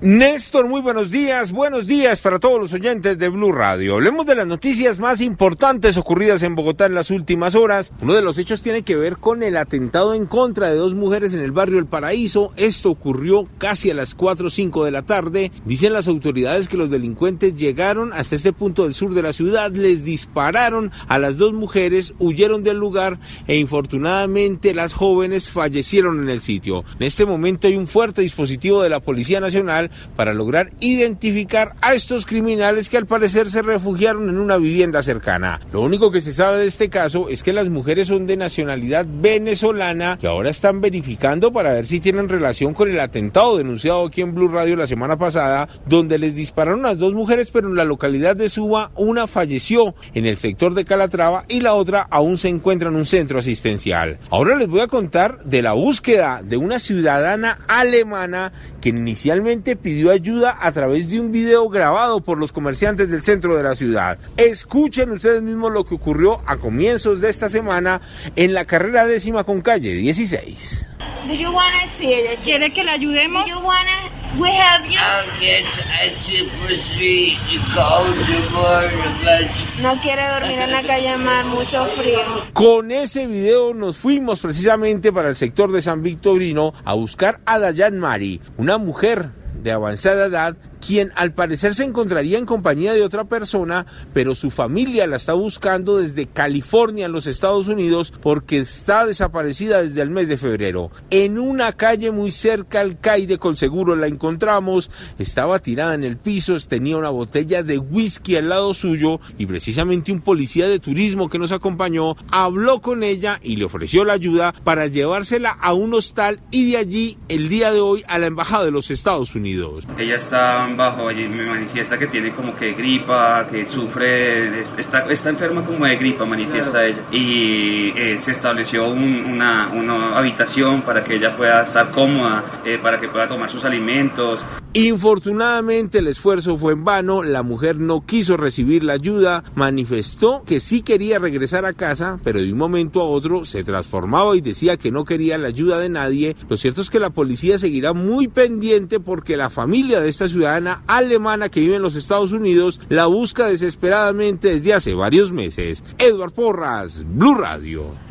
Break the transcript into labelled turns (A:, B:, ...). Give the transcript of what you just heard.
A: Néstor, muy buenos días, buenos días para todos los oyentes de Blue Radio. Hablemos de las noticias más importantes ocurridas en Bogotá en las últimas horas. Uno de los hechos tiene que ver con el atentado en contra de dos mujeres en el barrio El Paraíso. Esto ocurrió casi a las 4 o 5 de la tarde. Dicen las autoridades que los delincuentes llegaron hasta este punto del sur de la ciudad, les dispararon a las dos mujeres, huyeron del lugar e infortunadamente las jóvenes fallecieron en el sitio. En este momento hay un fuerte dispositivo de la Policía Nacional para lograr identificar a estos criminales que al parecer se refugiaron en una vivienda cercana. Lo único que se sabe de este caso es que las mujeres son de nacionalidad venezolana y ahora están verificando para ver si tienen relación con el atentado denunciado aquí en Blue Radio la semana pasada, donde les dispararon a dos mujeres, pero en la localidad de Suba una falleció en el sector de Calatrava y la otra aún se encuentra en un centro asistencial. Ahora les voy a contar de la búsqueda de una ciudadana alemana que inicialmente pidió ayuda a través de un video grabado por los comerciantes del centro de la ciudad. Escuchen ustedes mismos lo que ocurrió a comienzos de esta semana en la carrera décima con calle 16.
B: ¿Quiere que le ayudemos?
C: No quiere dormir en la calle más, mucho frío.
A: Con ese video nos fuimos precisamente para el sector de San Victorino a buscar a Dayan Mari, una mujer de avanzada edad quien al parecer se encontraría en compañía de otra persona, pero su familia la está buscando desde California en los Estados Unidos porque está desaparecida desde el mes de febrero. En una calle muy cerca al CAI de Colseguro la encontramos, estaba tirada en el piso, tenía una botella de whisky al lado suyo y precisamente un policía de turismo que nos acompañó habló con ella y le ofreció la ayuda para llevársela a un hostal y de allí el día de hoy a la Embajada de los Estados Unidos.
D: Ella está bajo y me manifiesta que tiene como que gripa, que sufre, está, está enferma como de gripa, manifiesta ella. Y eh, se estableció una, una, habitación para que ella pueda estar cómoda, eh, para que pueda tomar sus alimentos.
A: Infortunadamente el esfuerzo fue en vano, la mujer no quiso recibir la ayuda, manifestó que sí quería regresar a casa, pero de un momento a otro se transformaba y decía que no quería la ayuda de nadie. Lo cierto es que la policía seguirá muy pendiente porque la familia de esta ciudadana alemana que vive en los Estados Unidos la busca desesperadamente desde hace varios meses. Edward Porras, Blue Radio.